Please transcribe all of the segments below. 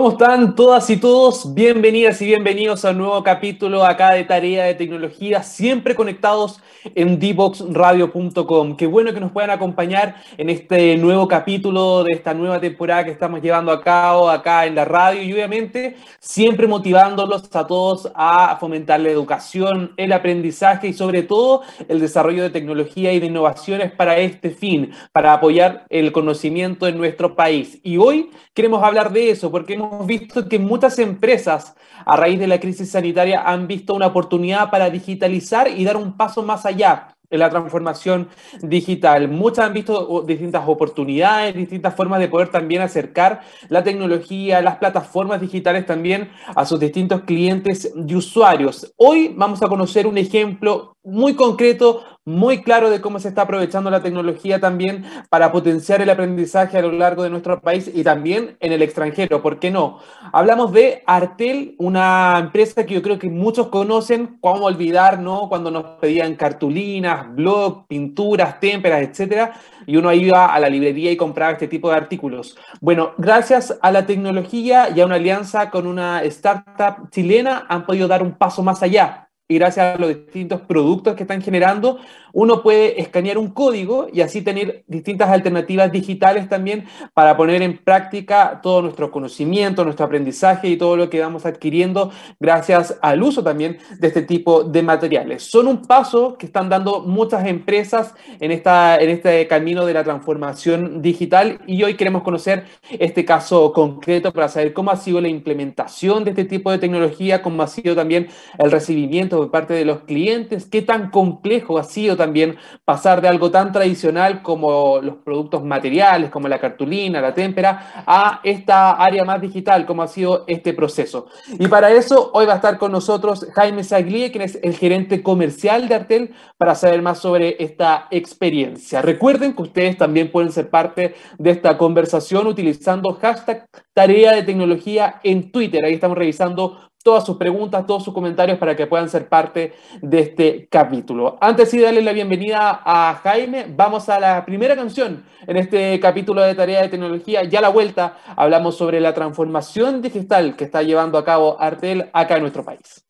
¿Cómo están todas y todos? Bienvenidas y bienvenidos a un nuevo capítulo acá de Tarea de Tecnología, siempre conectados en dboxradio.com. Qué bueno que nos puedan acompañar en este nuevo capítulo de esta nueva temporada que estamos llevando a cabo acá en la radio y obviamente siempre motivándolos a todos a fomentar la educación, el aprendizaje y sobre todo el desarrollo de tecnología y de innovaciones para este fin, para apoyar el conocimiento en nuestro país. Y hoy queremos hablar de eso porque hemos visto que muchas empresas a raíz de la crisis sanitaria han visto una oportunidad para digitalizar y dar un paso más allá en la transformación digital. Muchas han visto distintas oportunidades, distintas formas de poder también acercar la tecnología, las plataformas digitales también a sus distintos clientes y usuarios. Hoy vamos a conocer un ejemplo muy concreto, muy claro de cómo se está aprovechando la tecnología también para potenciar el aprendizaje a lo largo de nuestro país y también en el extranjero, ¿por qué no? Hablamos de Artel, una empresa que yo creo que muchos conocen, cómo olvidar, ¿no? Cuando nos pedían cartulinas, blog, pinturas, témperas, etcétera, y uno iba a la librería y compraba este tipo de artículos. Bueno, gracias a la tecnología y a una alianza con una startup chilena han podido dar un paso más allá y gracias a los distintos productos que están generando, uno puede escanear un código y así tener distintas alternativas digitales también para poner en práctica todo nuestro conocimiento, nuestro aprendizaje y todo lo que vamos adquiriendo gracias al uso también de este tipo de materiales. Son un paso que están dando muchas empresas en, esta, en este camino de la transformación digital y hoy queremos conocer este caso concreto para saber cómo ha sido la implementación de este tipo de tecnología, cómo ha sido también el recibimiento por parte de los clientes, qué tan complejo ha sido también pasar de algo tan tradicional como los productos materiales, como la cartulina, la témpera, a esta área más digital, como ha sido este proceso. Y para eso hoy va a estar con nosotros Jaime Saglie, quien es el gerente comercial de Artel, para saber más sobre esta experiencia. Recuerden que ustedes también pueden ser parte de esta conversación utilizando hashtag tarea de tecnología en Twitter. Ahí estamos revisando todas sus preguntas, todos sus comentarios para que puedan ser parte de este capítulo. Antes de darle la bienvenida a Jaime, vamos a la primera canción en este capítulo de Tarea de Tecnología. Ya a la vuelta hablamos sobre la transformación digital que está llevando a cabo Artel acá en nuestro país.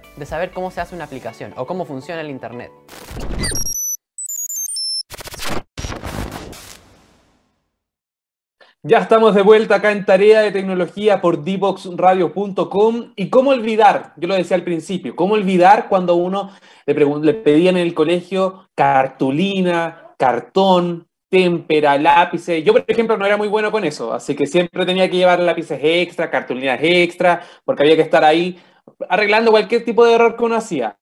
de saber cómo se hace una aplicación o cómo funciona el Internet. Ya estamos de vuelta acá en Tarea de Tecnología por dboxradio.com y cómo olvidar, yo lo decía al principio, cómo olvidar cuando uno le, le pedían en el colegio cartulina, cartón, témpera, lápices. Yo, por ejemplo, no era muy bueno con eso, así que siempre tenía que llevar lápices extra, cartulinas extra, porque había que estar ahí arreglando cualquier tipo de error que uno hacía.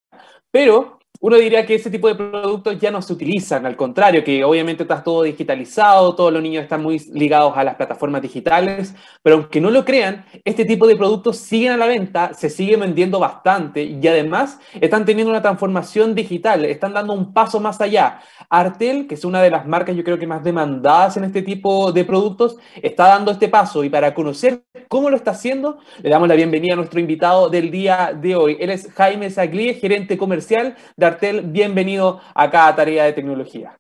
Pero uno diría que ese tipo de productos ya no se utilizan, al contrario, que obviamente está todo digitalizado, todos los niños están muy ligados a las plataformas digitales, pero aunque no lo crean, este tipo de productos siguen a la venta, se siguen vendiendo bastante y además están teniendo una transformación digital, están dando un paso más allá. Artel, que es una de las marcas yo creo que más demandadas en este tipo de productos, está dando este paso y para conocer cómo lo está haciendo, le damos la bienvenida a nuestro invitado del día de hoy. Él es Jaime Saglie, gerente comercial de Artel, bienvenido a Tarea de Tecnología.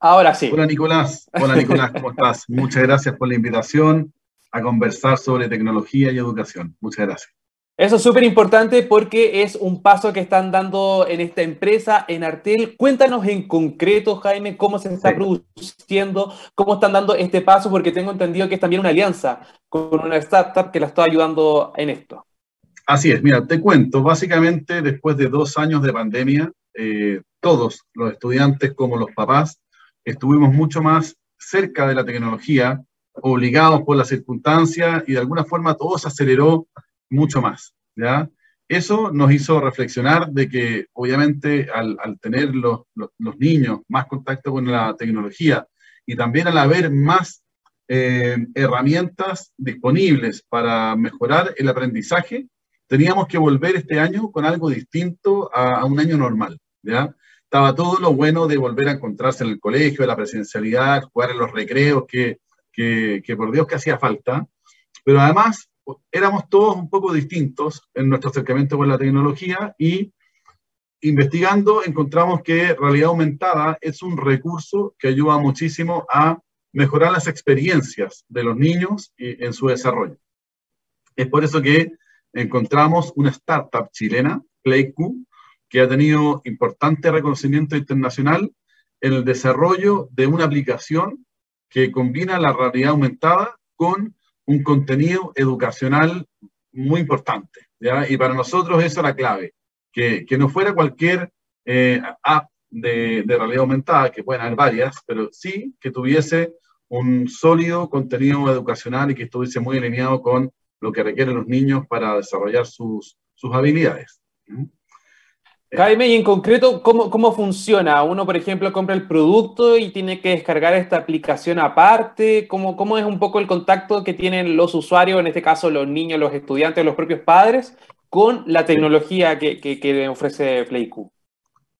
Ahora sí. Hola Nicolás, hola Nicolás, ¿cómo estás? Muchas gracias por la invitación a conversar sobre tecnología y educación. Muchas gracias. Eso es súper importante porque es un paso que están dando en esta empresa, en Artel. Cuéntanos en concreto, Jaime, cómo se está produciendo, cómo están dando este paso, porque tengo entendido que es también una alianza con una startup que la está ayudando en esto. Así es, mira, te cuento, básicamente después de dos años de pandemia, eh, todos, los estudiantes como los papás, estuvimos mucho más cerca de la tecnología, obligados por las circunstancias y de alguna forma todo se aceleró mucho más. ¿ya? Eso nos hizo reflexionar de que obviamente al, tener los, niños más contacto con la tecnología y también al haber más eh, herramientas disponibles para mejorar el aprendizaje, teníamos que volver este año con algo distinto a, un año normal. ¿ya? Estaba todo lo bueno de volver a encontrarse en el colegio, la presencialidad, jugar en los recreos, que, que por Dios que hacía falta, pero además éramos todos un poco distintos en nuestro acercamiento con la tecnología y investigando encontramos que realidad aumentada es un recurso que ayuda muchísimo a mejorar las experiencias de los niños en su desarrollo. Es por eso que encontramos una startup chilena, PlayQ, que ha tenido importante reconocimiento internacional en el desarrollo de una aplicación que combina la realidad aumentada con un contenido educacional muy importante. Y para nosotros eso era clave, que, que no fuera cualquier eh, app de, de, realidad aumentada, que pueden haber varias, pero sí que tuviese un sólido contenido educacional y que estuviese muy alineado con lo que requieren los niños para desarrollar sus, sus habilidades. Jaime, y en concreto, ¿cómo, ¿cómo funciona? Uno, por ejemplo, compra el producto y tiene que descargar esta aplicación aparte. ¿Cómo, ¿Cómo es un poco el contacto que tienen los usuarios, en este caso los niños, los estudiantes, los propios padres, con la tecnología que, que, ofrece PlayQ?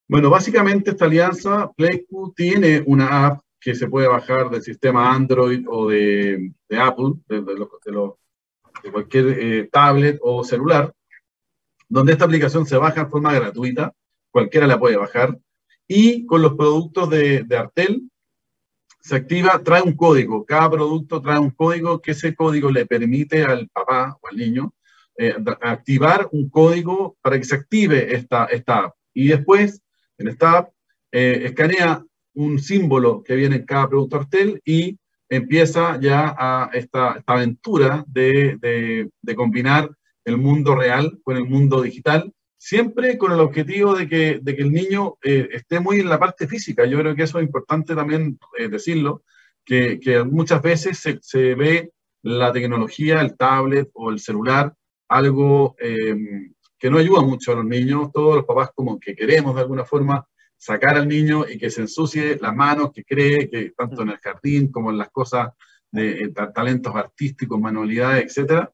Bueno, básicamente esta alianza, PlayQ tiene una app que se puede bajar del sistema Android o de, de Apple, de, de, cualquier eh, tablet o celular, donde esta aplicación se baja en forma gratuita, cualquiera la puede bajar, y con los productos de, Artel se activa, trae un código, cada producto trae un código que ese código le permite al papá o al niño eh, activar un código para que se active esta, esta app. Y después, en esta app, eh, escanea un símbolo que viene en cada producto Artel y empieza ya a esta, aventura de, de, de combinar el mundo real con el mundo digital, siempre con el objetivo de que, de que el niño eh, esté muy en la parte física. Yo creo que eso es importante también eh, decirlo, que, que, muchas veces se, se, ve la tecnología, el tablet o el celular, algo em, que no ayuda mucho a los niños. Todos los papás como que queremos de alguna forma sacar al niño y que se ensucie las manos, que cree que tanto en el jardín como en las cosas de, eh, talentos artísticos, manualidades, etcétera,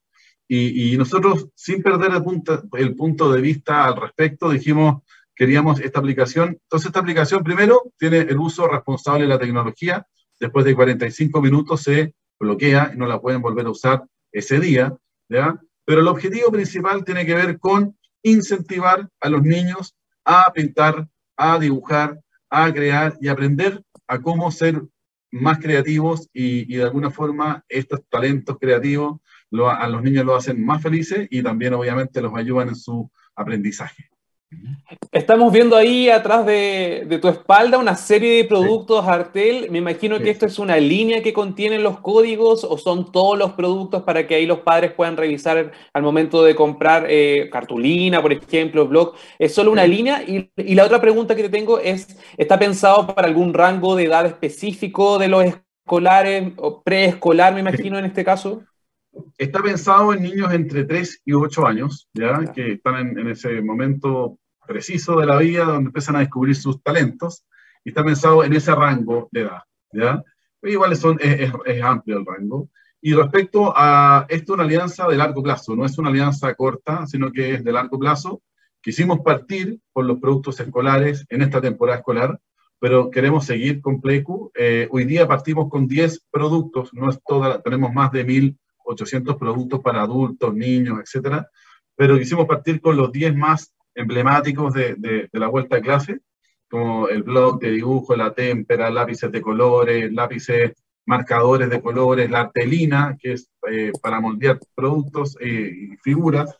y, nosotros, sin perder el punto, el punto de vista al respecto, dijimos, queríamos esta aplicación. Entonces, esta aplicación, primero, tiene el uso responsable de la tecnología. Después de 45 minutos se bloquea y no la pueden volver a usar ese día. ¿ya? Pero el objetivo principal tiene que ver con incentivar a los niños a pintar, a dibujar, a crear y aprender a cómo ser más creativos y, y de alguna forma estos talentos creativos a los niños lo hacen más felices y también obviamente los ayudan en su aprendizaje. Estamos viendo ahí atrás de, tu espalda una serie de productos Artel. Me imagino que esto es una línea que contiene los códigos o son todos los productos para que ahí los padres puedan revisar al momento de comprar eh, cartulina, por ejemplo, blog. ¿Es solo una línea? Y, y, la otra pregunta que te tengo es, ¿está pensado para algún rango de edad específico de los escolares o preescolar, me imagino, en este caso? Está pensado en niños entre 3 y 8 años, ¿ya? que están en, ese momento preciso de la vida donde empiezan a descubrir sus talentos, y está pensado en ese rango de edad. ¿ya? Igual son, es, amplio el rango. Y respecto a esto, una alianza de largo plazo, no es una alianza corta, sino que es de largo plazo. Quisimos partir por los productos escolares en esta temporada escolar, pero queremos seguir con Playcu. Eh, hoy día partimos con 10 productos, no es toda, tenemos más de 1000 800 productos para adultos, niños, etcétera, pero quisimos partir con los 10 más emblemáticos de, la vuelta de clase, como el blog de dibujo, la témpera, lápices de colores, lápices marcadores de colores, la artelina, que es eh, para moldear productos eh, y figuras,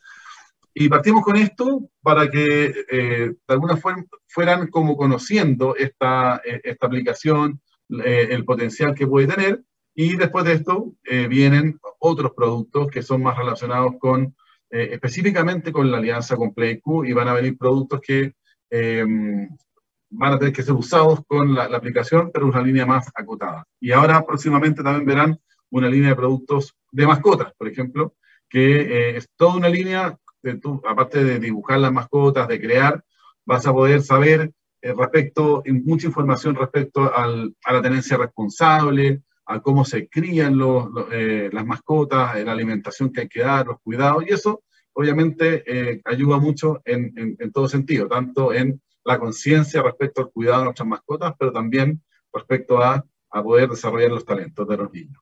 Y partimos con esto para que eh, de alguna forma fueran como conociendo esta, esta aplicación, eh, el potencial que puede tener, y después de esto vienen otros productos que son más relacionados con, específicamente con la alianza con PlayQ, y van a venir productos que van a tener que ser usados con la, la aplicación, pero una línea más acotada. Y ahora próximamente también verán una línea de productos de mascotas, por ejemplo, que es toda una línea aparte de dibujar las mascotas, de crear, vas a poder saber eh, respecto, mucha información respecto al, a la tenencia responsable, a cómo se crían los, eh, las mascotas, la alimentación que hay que dar, los cuidados, y eso obviamente eh, ayuda mucho en, en, en, todo sentido, tanto en la conciencia respecto al cuidado de nuestras mascotas, pero también respecto a, a poder desarrollar los talentos de los niños.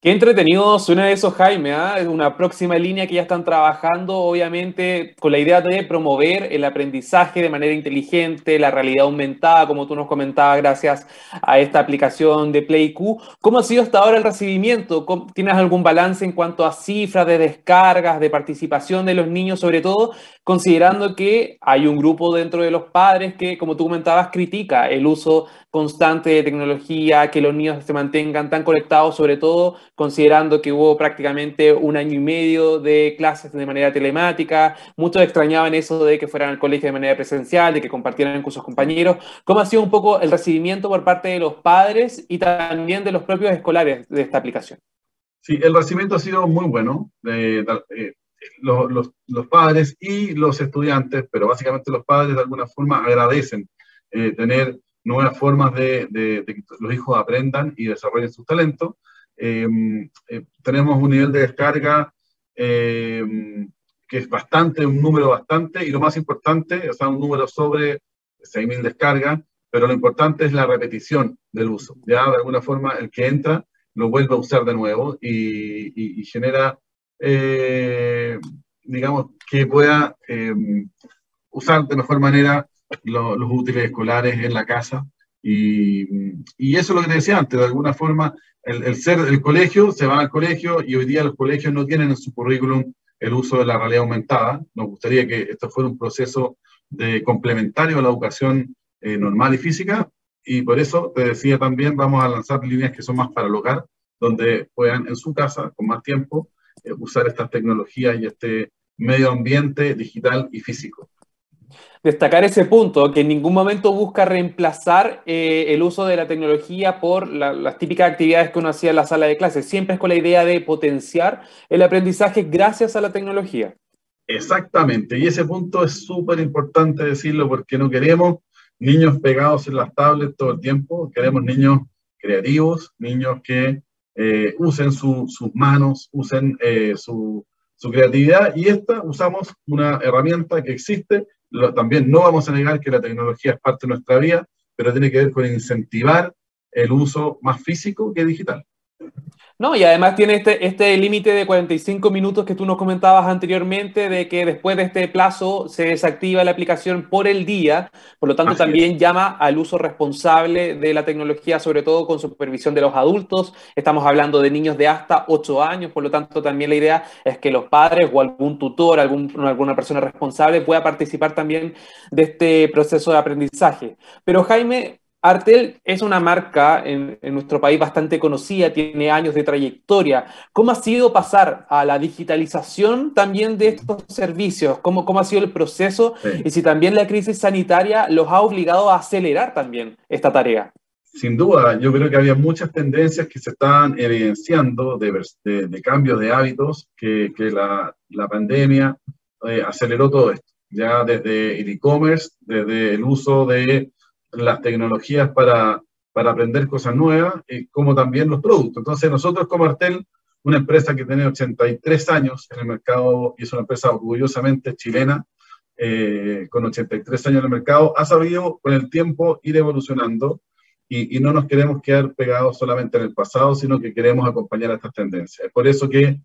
Qué entretenido suena eso, Jaime. ¿eh? Una próxima línea que ya están trabajando, obviamente, con la idea de promover el aprendizaje de manera inteligente, la realidad aumentada, como tú nos comentabas, gracias a esta aplicación de PlayQ. ¿Cómo ha sido hasta ahora el recibimiento? ¿Tienes algún balance en cuanto a cifras de descargas, de participación de los niños, sobre todo considerando que hay un grupo dentro de los padres que, como tú comentabas, critica el uso constante de tecnología, que los niños se mantengan tan conectados, sobre todo considerando que hubo prácticamente un año y medio de clases de manera telemática, muchos extrañaban eso de que fueran al colegio de manera presencial, de que compartieran con sus compañeros. ¿Cómo ha sido un poco el recibimiento por parte de los padres y también de los propios escolares de esta aplicación? Sí, el recibimiento ha sido muy bueno. Eh, los, los, padres y los estudiantes, pero básicamente los padres de alguna forma agradecen eh, tener nuevas formas de, de, de, que los hijos aprendan y desarrollen sus talentos. Em, eh, tenemos un nivel de descarga em, que es bastante, un número bastante, y lo más importante, o sea, un número sobre 6.000 descargas, pero lo importante es la repetición del uso. Ya de alguna forma el que entra lo vuelve a usar de nuevo y, y, y genera, eh, digamos, que pueda em, usar de mejor manera los, los útiles escolares en la casa y, y, eso es lo que te decía antes, de alguna forma, el, ser el colegio, se va al colegio y hoy día los colegios no tienen en su currículum el uso de la realidad aumentada. Nos gustaría que esto fuera un proceso de complementario a la educación eh, normal y física y por eso te decía también, vamos a lanzar líneas que son más para el hogar, donde puedan en su casa, con más tiempo, eh, usar estas tecnologías y este medio ambiente digital y físico destacar ese punto, que en ningún momento busca reemplazar eh, el uso de la tecnología por la, las típicas actividades que uno hacía en la sala de clases. Siempre es con la idea de potenciar el aprendizaje gracias a la tecnología. Exactamente, y ese punto es súper importante decirlo porque no queremos niños pegados en las tablets todo el tiempo, queremos niños creativos, niños que eh, usen su, sus manos, usen eh, su, su creatividad y esta usamos una herramienta que existe también no vamos a negar que la tecnología es parte de nuestra vida, pero tiene que ver con incentivar el uso más físico que digital. No, y además tiene este, este límite de 45 minutos que tú nos comentabas anteriormente, de que después de este plazo se desactiva la aplicación por el día, por lo tanto Así también es. llama al uso responsable de la tecnología, sobre todo con supervisión de los adultos. Estamos hablando de niños de hasta 8 años, por lo tanto también la idea es que los padres o algún tutor, algún, alguna persona responsable pueda participar también de este proceso de aprendizaje. Pero Jaime, Artel es una marca en, en, nuestro país bastante conocida, tiene años de trayectoria. ¿Cómo ha sido pasar a la digitalización también de estos servicios? ¿Cómo, cómo ha sido el proceso? Sí. Y si también la crisis sanitaria los ha obligado a acelerar también esta tarea. Sin duda, yo creo que había muchas tendencias que se estaban evidenciando de, de, de cambios de hábitos, que, que la, la, pandemia eh, aceleró todo esto. Ya desde el e-commerce, desde el uso de las tecnologías para, para aprender cosas nuevas, y como también los productos. Entonces, nosotros como Artel, una empresa que tiene 83 años en el mercado y es una empresa orgullosamente chilena, eh, con 83 años en el mercado, ha sabido con el tiempo ir evolucionando y, y, no nos queremos quedar pegados solamente en el pasado, sino que queremos acompañar a estas tendencias. Es por eso que,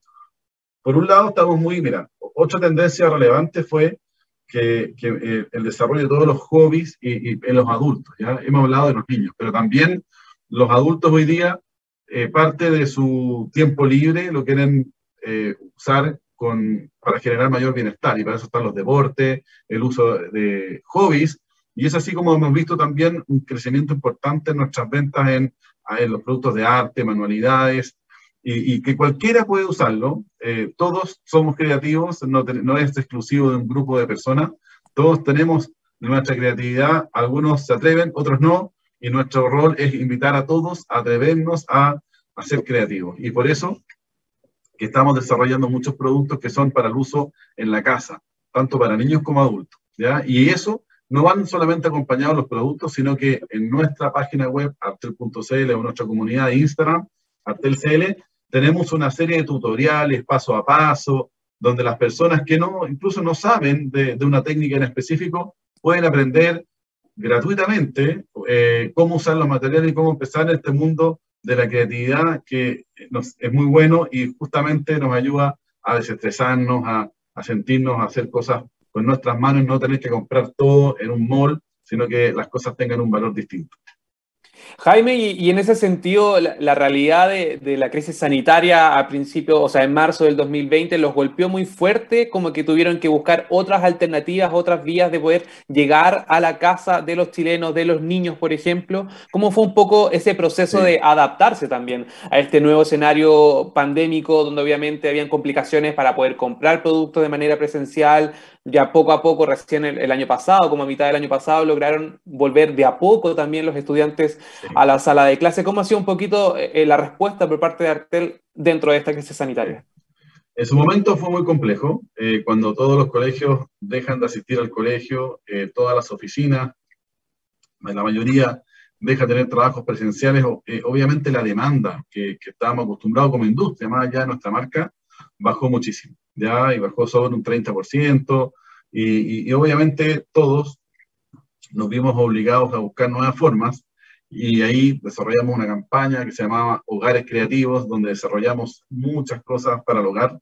por un lado, estamos muy, mira, otra tendencia relevante fue que, que eh, el desarrollo de todos los hobbies y, y, en los adultos. ¿ya? Hemos hablado de los niños, pero también los adultos hoy día, eh, parte de su tiempo libre lo quieren eh, usar con, para generar mayor bienestar y para eso están los deportes, el uso de hobbies y es así como hemos visto también un crecimiento importante en nuestras ventas en, en los productos de arte, manualidades, y, que cualquiera puede usarlo. Eh, todos somos creativos, no, es exclusivo de un grupo de personas. Todos tenemos nuestra creatividad, algunos se atreven, otros no, y nuestro rol es invitar a todos a atrevernos a, a ser creativos. Y por eso que estamos desarrollando muchos productos que son para el uso en la casa, tanto para niños como adultos. ¿ya? Y eso no van solamente acompañados los productos, sino que en nuestra página web, artel.cl o nuestra comunidad de Instagram, artelcl, tenemos una serie de tutoriales paso a paso, donde las personas que no, incluso no saben de, una técnica en específico, pueden aprender gratuitamente eh, cómo usar los materiales y cómo empezar este mundo de la creatividad que es muy bueno y justamente nos ayuda a desestresarnos, a, sentirnos, a hacer cosas con nuestras manos, no tener que comprar todo en un mall, sino que las cosas tengan un valor distinto. Jaime, y, en ese sentido, la, realidad de, la crisis sanitaria a principio, o sea, en marzo del 2020, los golpeó muy fuerte, como que tuvieron que buscar otras alternativas, otras vías de poder llegar a la casa de los chilenos, de los niños, por ejemplo. ¿Cómo fue un poco ese proceso de adaptarse también a este nuevo escenario pandémico, donde obviamente habían complicaciones para poder comprar productos de manera presencial, ya poco a poco, recién el, año pasado, como a mitad del año pasado, lograron volver de a poco también los estudiantes a la sala de clase. ¿Cómo ha sido un poquito eh, eh, la respuesta por parte de Artel dentro de esta crisis sanitaria? En su momento fue muy complejo, eh, cuando todos los colegios dejan de asistir al colegio, todas las oficinas, la mayoría deja de tener trabajos presenciales, obviamente la demanda que, que estábamos acostumbrados como industria, más allá de nuestra marca, bajó muchísimo, ¿ya? Y bajó sobre un 30%, y, y, obviamente todos nos vimos obligados a buscar nuevas formas, y ahí desarrollamos una campaña que se llamaba Hogares Creativos, donde desarrollamos muchas cosas para el hogar.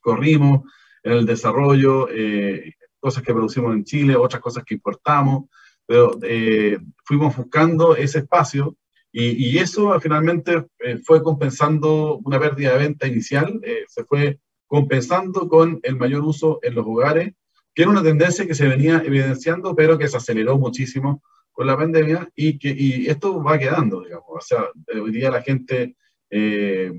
Corrimos en el desarrollo, eh, cosas que producimos en Chile, otras cosas que importamos, pero eh, fuimos buscando ese espacio y, eso finalmente eh, fue compensando una pérdida de venta inicial, eh, se fue compensando con el mayor uso en los hogares, que era una tendencia que se venía evidenciando, pero que se aceleró muchísimo con la pandemia y que esto va quedando, digamos. O sea, hoy día la gente, eh,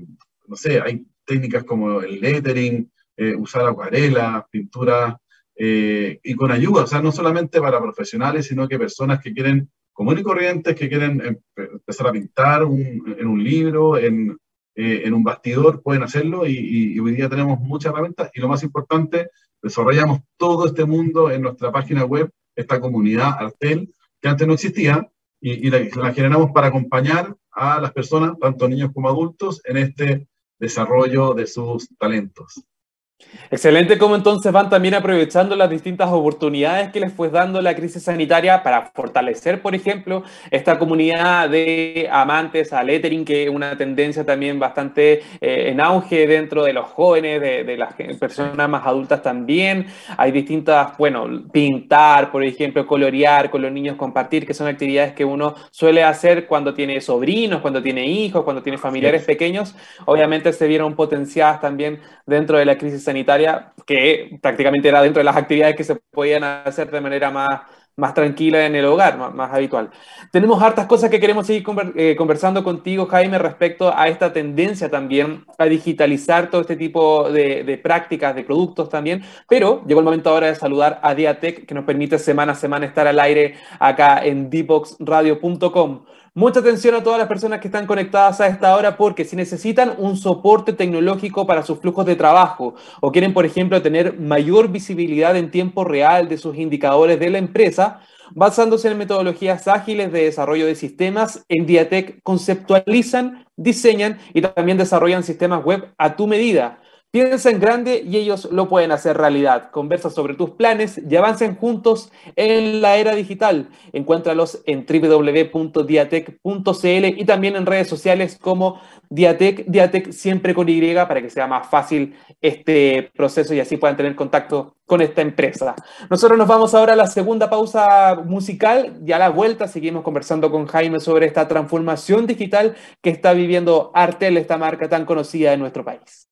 no sé, hay técnicas como el lettering, usar acuarelas, pintura, y con ayuda, o sea, no solamente para profesionales, sino que personas que quieren comunes y corrientes que quieren em, empezar a pintar en un libro, en, eh, en, un bastidor, pueden hacerlo y, hoy día tenemos muchas herramientas y lo más importante, desarrollamos todo este mundo en nuestra página web, esta comunidad Artel, que antes no existía y, la generamos para acompañar a las personas, tanto niños como adultos, en este desarrollo de sus talentos. Excelente cómo entonces van también aprovechando las distintas oportunidades que les fue dando la crisis sanitaria para fortalecer, por ejemplo, esta comunidad de amantes a lettering, que es una tendencia también bastante eh, en auge dentro de los jóvenes, de, las personas más adultas también. Hay distintas, bueno, pintar, por ejemplo, colorear con los niños, compartir, que son actividades que uno suele hacer cuando tiene sobrinos, cuando tiene hijos, cuando tiene familiares pequeños. Obviamente se vieron potenciadas también dentro de la crisis sanitaria sanitaria, que prácticamente era dentro de las actividades que se podían hacer de manera más, más tranquila en el hogar, más, habitual. Tenemos hartas cosas que queremos seguir eh, conversando contigo, Jaime, respecto a esta tendencia también a digitalizar todo este tipo de, prácticas, de productos también, pero llegó el momento ahora de saludar a Diatec, que nos permite semana a semana estar al aire acá en dboxradio.com. Mucha atención a todas las personas que están conectadas a esta hora porque si necesitan un soporte tecnológico para sus flujos de trabajo o quieren, por ejemplo, tener mayor visibilidad en tiempo real de sus indicadores de la empresa, basándose en metodologías ágiles de desarrollo de sistemas, en Diatec conceptualizan, diseñan y también desarrollan sistemas web a tu medida Piensa en grande y ellos lo pueden hacer realidad. Conversa sobre tus planes y avancen juntos en la era digital. Encuéntralos en www.diatec.cl y también en redes sociales como Diatec, Diatec siempre con Y para que sea más fácil este proceso y así puedan tener contacto con esta empresa. Nosotros nos vamos ahora a la segunda pausa musical y a la vuelta seguimos conversando con Jaime sobre esta transformación digital que está viviendo Artel, esta marca tan conocida en nuestro país.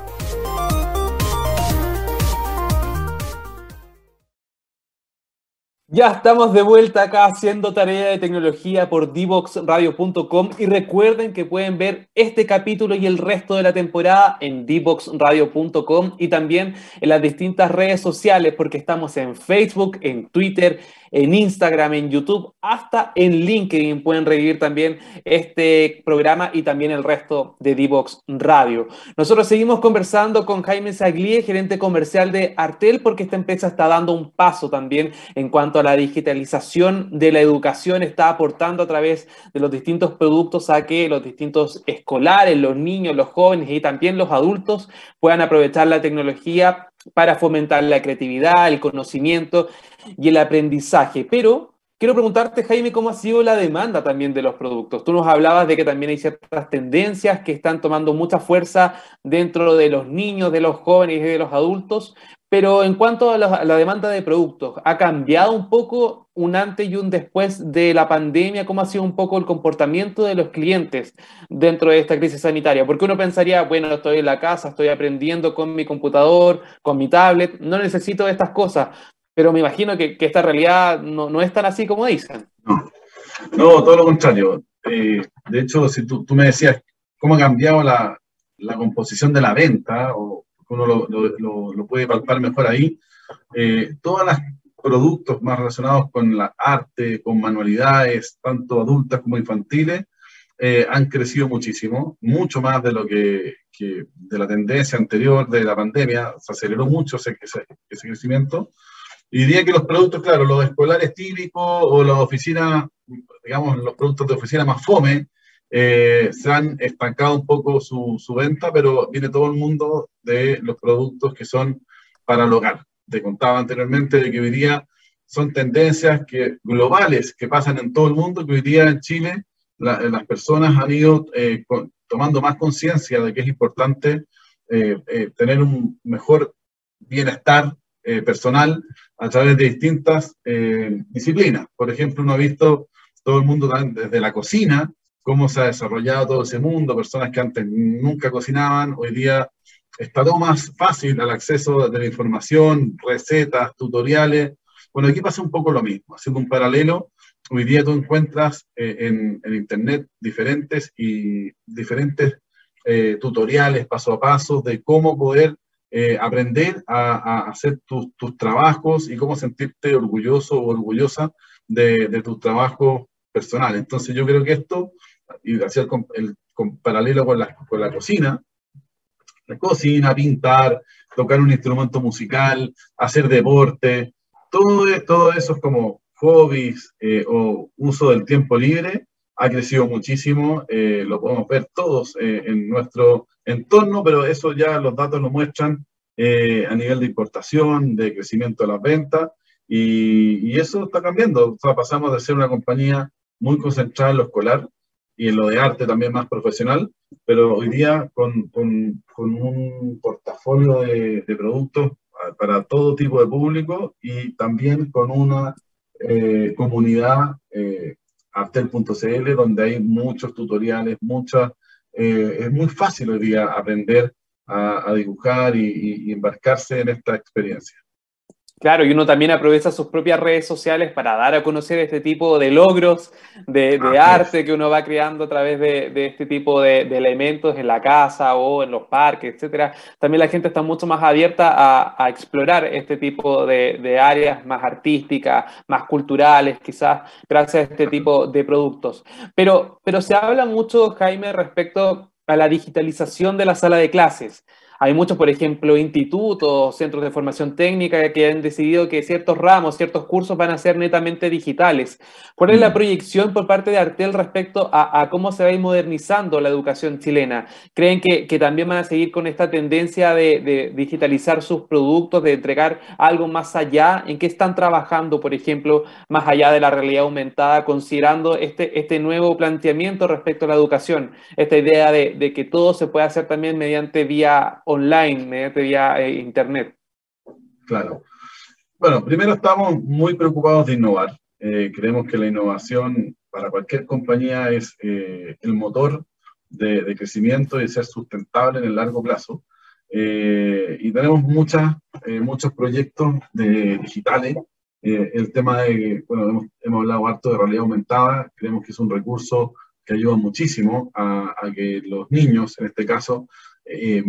Ya estamos de vuelta acá haciendo tarea de tecnología por divoxradio.com y recuerden que pueden ver este capítulo y el resto de la temporada en divoxradio.com y también en las distintas redes sociales porque estamos en Facebook, en Twitter, en Instagram, en YouTube, hasta en LinkedIn. Pueden revivir también este programa y también el resto de Divox Radio. Nosotros seguimos conversando con Jaime Saglie, gerente comercial de Artel, porque esta empresa está dando un paso también en cuanto a la digitalización de la educación, está aportando a través de los distintos productos a que los distintos escolares, los niños, los jóvenes y también los adultos puedan aprovechar la tecnología para fomentar la creatividad, el conocimiento y el aprendizaje. Pero quiero preguntarte, Jaime, cómo ha sido la demanda también de los productos. Tú nos hablabas de que también hay ciertas tendencias que están tomando mucha fuerza dentro de los niños, de los jóvenes y de los adultos. Pero en cuanto a la, demanda de productos, ¿ha cambiado un poco un antes y un después de la pandemia? ¿Cómo ha sido un poco el comportamiento de los clientes dentro de esta crisis sanitaria? Porque uno pensaría, bueno, estoy en la casa, estoy aprendiendo con mi computador, con mi tablet, no necesito estas cosas, pero me imagino que, esta realidad no, es tan así como dicen. No, no todo lo contrario. Eh, de hecho, si tú, me decías cómo ha cambiado la, la composición de la venta o uno lo, puede palpar mejor ahí. Eh, todos los productos más relacionados con la arte, con manualidades, tanto adultas como infantiles, eh, han crecido muchísimo, mucho más de lo que, de la tendencia anterior de la pandemia, se aceleró mucho ese, ese, crecimiento. Y diría que los productos, claro, los escolares típicos o las oficinas, digamos, los productos de oficina más fome, eh, se han estancado un poco su, su, venta, pero viene todo el mundo de los productos que son para el hogar. Te contaba anteriormente de que hoy día son tendencias que, globales que pasan en todo el mundo, que hoy día en Chile las personas han ido eh, tomando más conciencia de que es importante eh, tener un mejor bienestar personal a través de distintas disciplinas. Por ejemplo, uno ha visto todo el mundo desde la cocina, cómo se ha desarrollado todo ese mundo, personas que antes nunca cocinaban, hoy día está todo más fácil al acceso de la información, recetas, tutoriales. Bueno, aquí pasa un poco lo mismo, haciendo un paralelo. Hoy día tú encuentras eh, en, Internet diferentes y diferentes eh, tutoriales paso a paso de cómo poder eh, aprender a, hacer tus trabajos y cómo sentirte orgulloso o orgullosa de, de tus trabajos personales. Entonces yo creo que esto y hacer el, con, paralelo con la, con la cocina, la cocina, pintar, tocar un instrumento musical, hacer deporte, todo, todo eso es como hobbies eh, o uso del tiempo libre, ha crecido muchísimo, eh, lo podemos ver todos eh, en nuestro entorno, pero eso ya los datos lo muestran a nivel de importación, de crecimiento de las ventas, y, eso está cambiando. O sea, pasamos de ser una compañía muy concentrada en lo escolar y en lo de arte también más profesional, pero hoy día con, con, con un portafolio de, de, productos para todo tipo de público y también con una eh, comunidad donde hay muchos tutoriales, muchas, eh, es muy fácil hoy día aprender a, dibujar y embarcarse en esta experiencia. Claro, y uno también aprovecha sus propias redes sociales para dar a conocer este tipo de logros de, arte que uno va creando a través de, este tipo de, elementos en la casa o en los parques, etcétera. También la gente está mucho más abierta a, explorar este tipo de, áreas más artísticas, más culturales, quizás gracias a este tipo de productos. Pero, pero se habla mucho, Jaime, respecto a la digitalización de la sala de clases. Hay muchos, por ejemplo, institutos, centros de formación técnica que han decidido que ciertos ramos, ciertos cursos van a ser netamente digitales. ¿Cuál es la mm. proyección por parte de Artel respecto a, cómo se va a ir modernizando la educación chilena? ¿Creen que, también van a seguir con esta tendencia de, digitalizar sus productos, de entregar algo más allá? ¿En qué están trabajando, por ejemplo, más allá de la realidad aumentada, considerando este, este nuevo planteamiento respecto a la educación? Esta idea de, de que todo se puede hacer también mediante vía online, mediante vía eh, Internet. Claro. Bueno, primero estamos muy preocupados de innovar. Eh, creemos que la innovación para cualquier compañía es eh, el motor de, crecimiento y de ser sustentable en el largo plazo. y tenemos muchas, muchos proyectos de, digitales. el tema de, bueno, hemos, hablado harto de realidad aumentada, creemos que es un recurso que ayuda muchísimo a que los niños, en este caso, eh,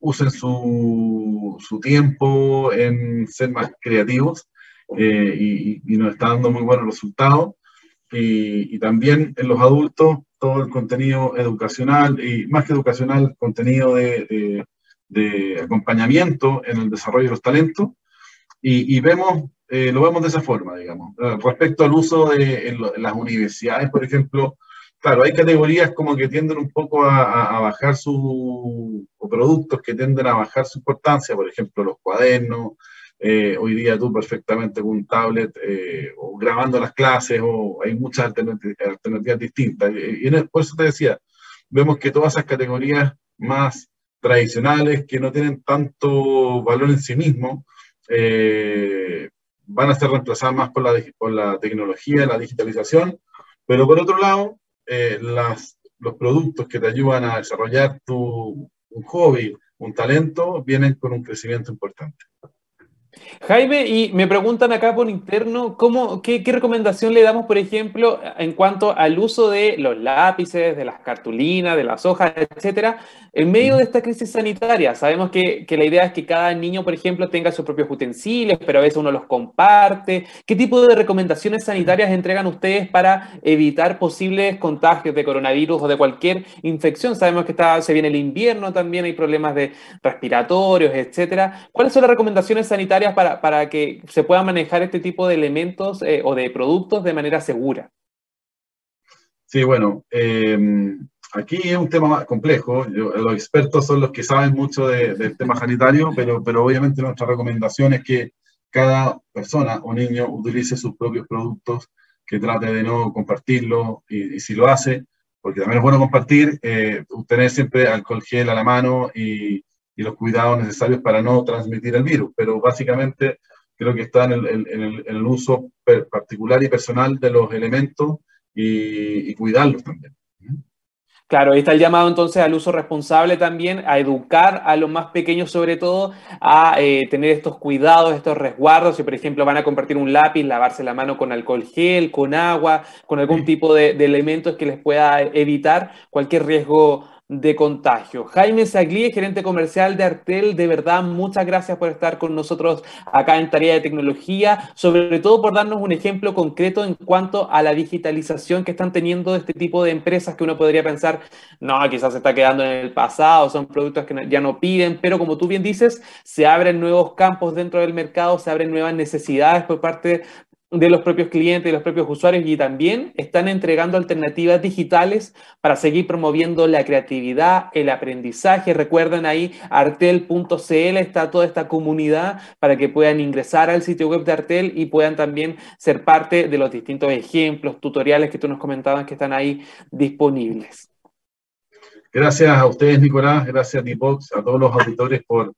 usen su, su, tiempo en ser más creativos eh, y, nos está dando muy buenos resultados. Y, también en los adultos, todo el contenido educacional y más que educacional, contenido de, de, acompañamiento en el desarrollo de los talentos. Y, vemos, eh, lo vemos de esa forma, digamos. Respecto al uso de las universidades, por ejemplo, claro, hay categorías como que tienden un poco a, bajar su, o productos que tienden a bajar su importancia, por ejemplo, los cuadernos. Eh, hoy día tú perfectamente con un tablet eh, o grabando las clases, o hay muchas alternativas, distintas. Y, por eso te decía, vemos que todas esas categorías más tradicionales, que no tienen tanto valor en sí mismo, eh, van a ser reemplazadas más por la, por la tecnología, la digitalización, pero por otro lado, eh, las, los productos que te ayudan a desarrollar tu un hobby, un talento, vienen con un crecimiento importante. Jaime, y me preguntan acá por interno, ¿cómo, qué, recomendación le damos, por ejemplo, en cuanto al uso de los lápices, de las cartulinas, de las hojas, etcétera, en medio de esta crisis sanitaria? Sabemos que, la idea es que cada niño, por ejemplo, tenga sus propios utensilios, pero a veces uno los comparte. ¿Qué tipo de recomendaciones sanitarias entregan ustedes para evitar posibles contagios de coronavirus o de cualquier infección? Sabemos que está, se viene el invierno también, hay problemas de respiratorios, etcétera. ¿Cuáles son las recomendaciones sanitarias para para, que se pueda manejar este tipo de elementos eh, o de productos de manera segura? Sí, bueno, em, aquí es un tema más complejo. los expertos son los que saben mucho del tema sanitario, pero, pero obviamente nuestra recomendación es que cada persona o niño utilice sus propios productos, que trate de no compartirlo y, si lo hace, porque también es bueno compartir, eh, tener siempre alcohol gel a la mano y, y los cuidados necesarios para no transmitir el virus, pero básicamente creo que está en el, uso particular y personal de los elementos y, cuidarlos también. Claro, ahí está el llamado entonces al uso responsable también, a educar a los más pequeños sobre todo, a eh, tener estos cuidados, estos resguardos, si por ejemplo van a compartir un lápiz, lavarse la mano con alcohol gel, con agua, con algún tipo de, de elementos que les pueda evitar cualquier riesgo de contagio. Jaime Saglie, gerente comercial de Artel, de verdad, muchas gracias por estar con nosotros acá en Tarea de Tecnología, sobre todo por darnos un ejemplo concreto en cuanto a la digitalización que están teniendo este tipo de empresas que uno podría pensar, no, quizás se está quedando en el pasado, son productos que ya no piden, pero como tú bien dices, se abren nuevos campos dentro del mercado, se abren nuevas necesidades por parte de los propios clientes y los propios usuarios y también están entregando alternativas digitales para seguir promoviendo la creatividad, el aprendizaje. Recuerden ahí artel.cl está toda esta comunidad para que puedan ingresar al sitio web de Artel y puedan también ser parte de los distintos ejemplos, tutoriales que tú nos comentabas que están ahí disponibles. Gracias a ustedes, Nicolás, gracias a a todos los auditores por,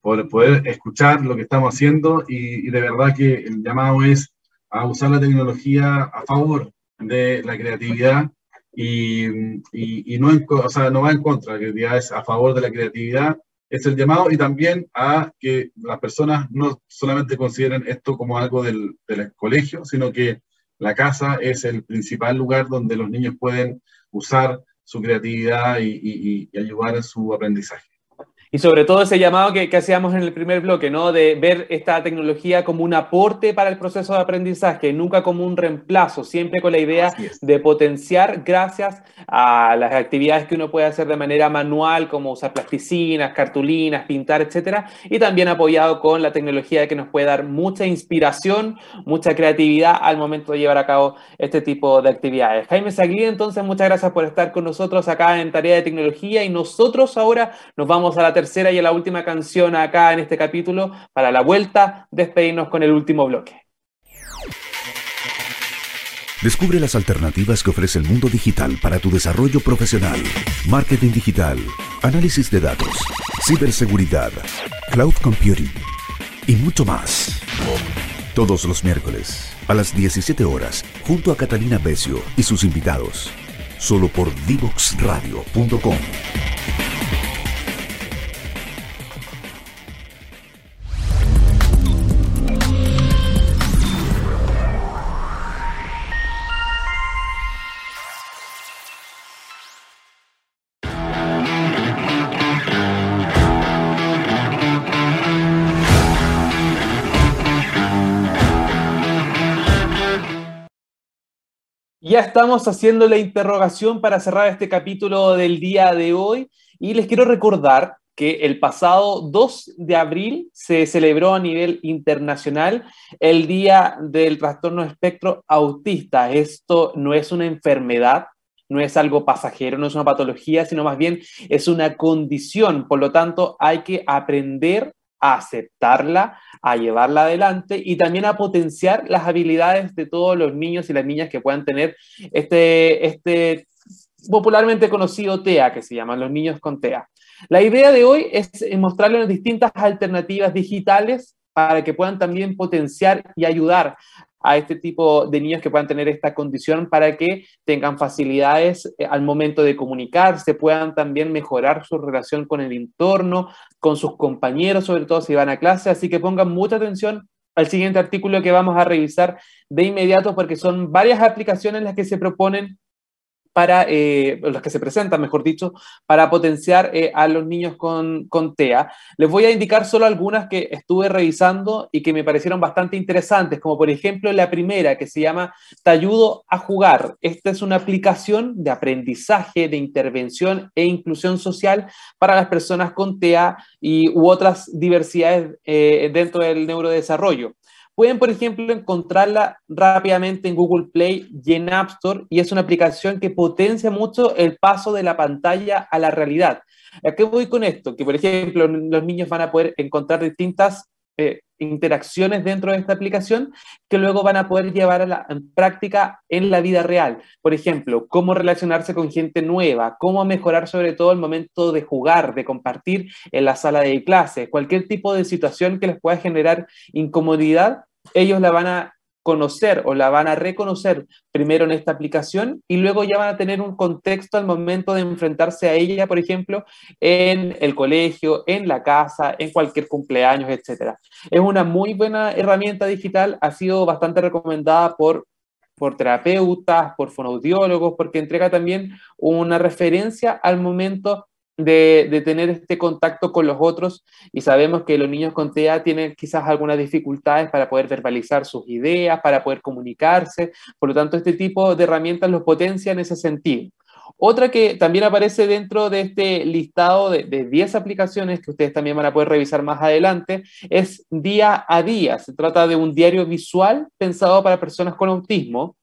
por poder escuchar lo que estamos haciendo y de verdad que el llamado es a usar la tecnología a favor de la creatividad y, y, no, o sea, no va en contra, la creatividad es a favor de la creatividad, es el llamado y también a que las personas no solamente consideren esto como algo del, del colegio, sino que la casa es el principal lugar donde los niños pueden usar su creatividad y, y ayudar en su aprendizaje. Y sobre todo ese llamado que, que, hacíamos en el primer bloque, ¿no? De ver esta tecnología como un aporte para el proceso de aprendizaje, nunca como un reemplazo, siempre con la idea de potenciar gracias a las actividades que uno puede hacer de manera manual, como usar plasticinas, cartulinas, pintar, etcétera, y también apoyado con la tecnología que nos puede dar mucha inspiración, mucha creatividad al momento de llevar a cabo este tipo de actividades. Jaime Sagli, entonces, muchas gracias por estar con nosotros acá en Tarea de Tecnología y nosotros ahora nos vamos a la tercera y la última canción acá en este capítulo. Para la vuelta, despedirnos con el último bloque. Descubre las alternativas que ofrece el mundo digital para tu desarrollo profesional. Marketing digital, análisis de datos, ciberseguridad, cloud computing y mucho más. Todos los miércoles a las 17 horas, junto a Catalina Becio y sus invitados. Solo por divoxradio.com. Estamos haciendo la interrogación para cerrar este capítulo del día de hoy y les quiero recordar que el pasado 2 de abril se celebró a nivel internacional el Día del Trastorno Espectro Autista. Esto no es una enfermedad, no es algo pasajero, no es una patología, sino más bien es una condición. Por lo tanto, hay que aprender a aceptarla, a llevarla adelante y también a potenciar las habilidades de todos los niños y las niñas que puedan tener este, este popularmente conocido TEA, que se llaman los niños con TEA. La idea de hoy es mostrarles distintas alternativas digitales para que puedan también potenciar y ayudar a este tipo de niños que puedan tener esta condición para que tengan facilidades eh, al momento de comunicarse, puedan también mejorar su relación con el entorno, con sus compañeros, sobre todo si van a clase. Así que pongan mucha atención al siguiente artículo que vamos a revisar de inmediato porque son varias aplicaciones las que se proponen para, eh, los que se presentan, mejor dicho, para potenciar eh, a los niños con, con, TEA. Les voy a indicar solo algunas que estuve revisando y que me parecieron bastante interesantes, como por ejemplo la primera que se llama Te ayudo a jugar. Esta es una aplicación de aprendizaje, de intervención e inclusión social para las personas con TEA y, u otras diversidades eh, dentro del neurodesarrollo. Pueden, por ejemplo, encontrarla rápidamente en Google Play y en App Store y es una aplicación que potencia mucho el paso de la pantalla a la realidad. ¿A qué voy con esto? Que, por ejemplo, los niños van a poder encontrar distintas eh, interacciones dentro de esta aplicación que luego van a poder llevar a la, práctica en la vida real. Por ejemplo, cómo relacionarse con gente nueva, cómo mejorar sobre todo el momento de jugar, de compartir en la sala de clase, cualquier tipo de situación que les pueda generar incomodidad ellos la van a conocer o la van a reconocer primero en esta aplicación y luego ya van a tener un contexto al momento de enfrentarse a ella, por ejemplo, en el colegio, en la casa, en cualquier cumpleaños, etc. Es una muy buena herramienta digital, ha sido bastante recomendada por por terapeutas, por fonoaudiólogos, porque entrega también una referencia al momento de, tener este contacto con los otros y sabemos que los niños con TEA tienen quizás algunas dificultades para poder verbalizar sus ideas, para poder comunicarse, por lo tanto este tipo de herramientas los potencia en ese sentido. Otra que también aparece dentro de este listado de, de 10 aplicaciones que ustedes también van a poder revisar más adelante es Día a Día. Se trata de un diario visual pensado para personas con autismo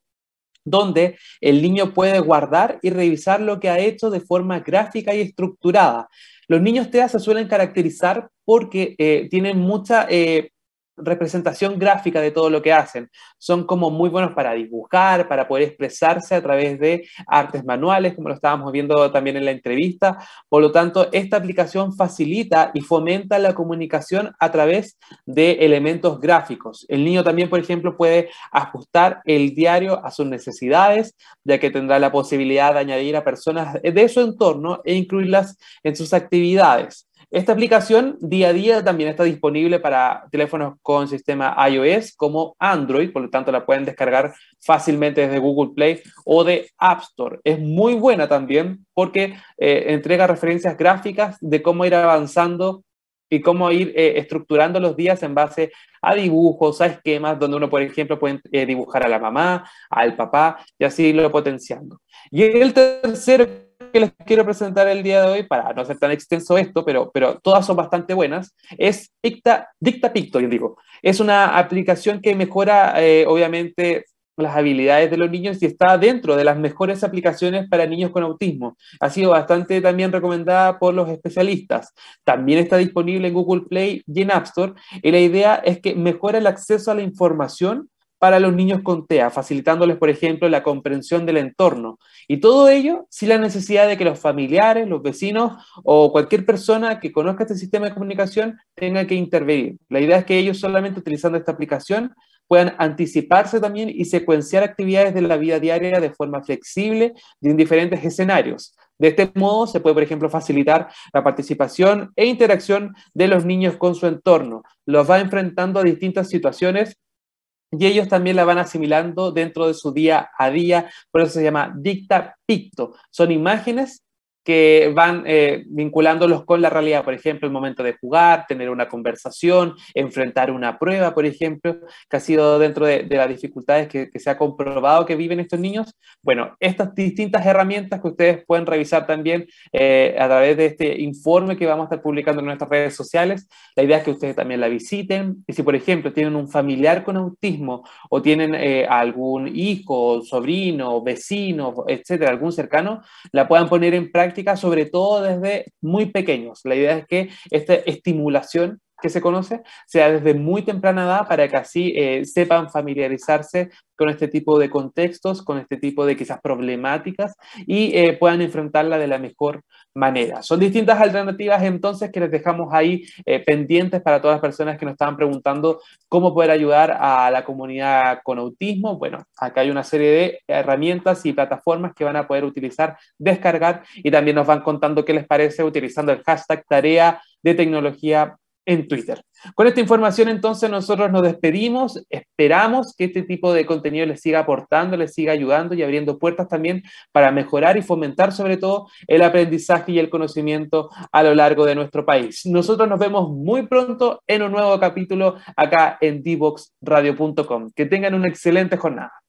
donde el niño puede guardar y revisar lo que ha hecho de forma gráfica y estructurada. Los niños TEA se suelen caracterizar porque eh, tienen mucha eh, representación gráfica de todo lo que hacen. Son como muy buenos para dibujar, para poder expresarse a través de artes manuales, como lo estábamos viendo también en la entrevista. Por lo tanto, esta aplicación facilita y fomenta la comunicación a través de elementos gráficos. El niño también, por ejemplo, puede ajustar el diario a sus necesidades, ya que tendrá la posibilidad de añadir a personas de su entorno e incluirlas en sus actividades. Esta aplicación día a día también está disponible para teléfonos con sistema iOS como Android, por lo tanto la pueden descargar fácilmente desde Google Play o de App Store. Es muy buena también porque eh, entrega referencias gráficas de cómo ir avanzando y cómo ir eh, estructurando los días en base a dibujos, a esquemas, donde uno, por ejemplo, puede eh, dibujar a la mamá, al papá y así lo potenciando. Y el tercero que les quiero presentar el día de hoy, para no ser tan extenso esto, pero, pero todas son bastante buenas, es Dicta, Dicta Picto, digo. Es una aplicación que mejora, eh, obviamente, las habilidades de los niños y está dentro de las mejores aplicaciones para niños con autismo. Ha sido bastante también recomendada por los especialistas. También está disponible en Google Play y en App Store. Y la idea es que mejora el acceso a la información para los niños con TEA, facilitándoles, por ejemplo, la comprensión del entorno. Y todo ello sin la necesidad de que los familiares, los vecinos o cualquier persona que conozca este sistema de comunicación tenga que intervenir. La idea es que ellos solamente utilizando esta aplicación puedan anticiparse también y secuenciar actividades de la vida diaria de forma flexible y en diferentes escenarios. De este modo se puede, por ejemplo, facilitar la participación e interacción de los niños con su entorno. Los va enfrentando a distintas situaciones y ellos también la van asimilando dentro de su día a día, por eso se llama dicta picto. Son imágenes que van eh, vinculándolos con la realidad, por ejemplo, el momento de jugar, tener una conversación, enfrentar una prueba, por ejemplo, que ha sido dentro de, las dificultades que, se ha comprobado que viven estos niños. Bueno, estas distintas herramientas que ustedes pueden revisar también eh, a través de este informe que vamos a estar publicando en nuestras redes sociales, la idea es que ustedes también la visiten. Y si, por ejemplo, tienen un familiar con autismo o tienen eh, algún hijo, sobrino, vecino, etcétera, algún cercano, la puedan poner en práctica sobre todo desde muy pequeños. La idea es que esta estimulación que se conoce sea desde muy temprana edad para que así eh, sepan familiarizarse con este tipo de contextos, con este tipo de quizás problemáticas y eh, puedan enfrentarla de la mejor manera. Son distintas alternativas entonces que les dejamos ahí eh, pendientes para todas las personas que nos estaban preguntando cómo poder ayudar a la comunidad con autismo. Bueno, acá hay una serie de herramientas y plataformas que van a poder utilizar, descargar y también nos van contando qué les parece utilizando el hashtag tarea de tecnología en Twitter. Con esta información entonces nosotros nos despedimos, esperamos que este tipo de contenido les siga aportando, les siga ayudando y abriendo puertas también para mejorar y fomentar sobre todo el aprendizaje y el conocimiento a lo largo de nuestro país. Nosotros nos vemos muy pronto en un nuevo capítulo acá en dboxradio.com. Que tengan una excelente jornada.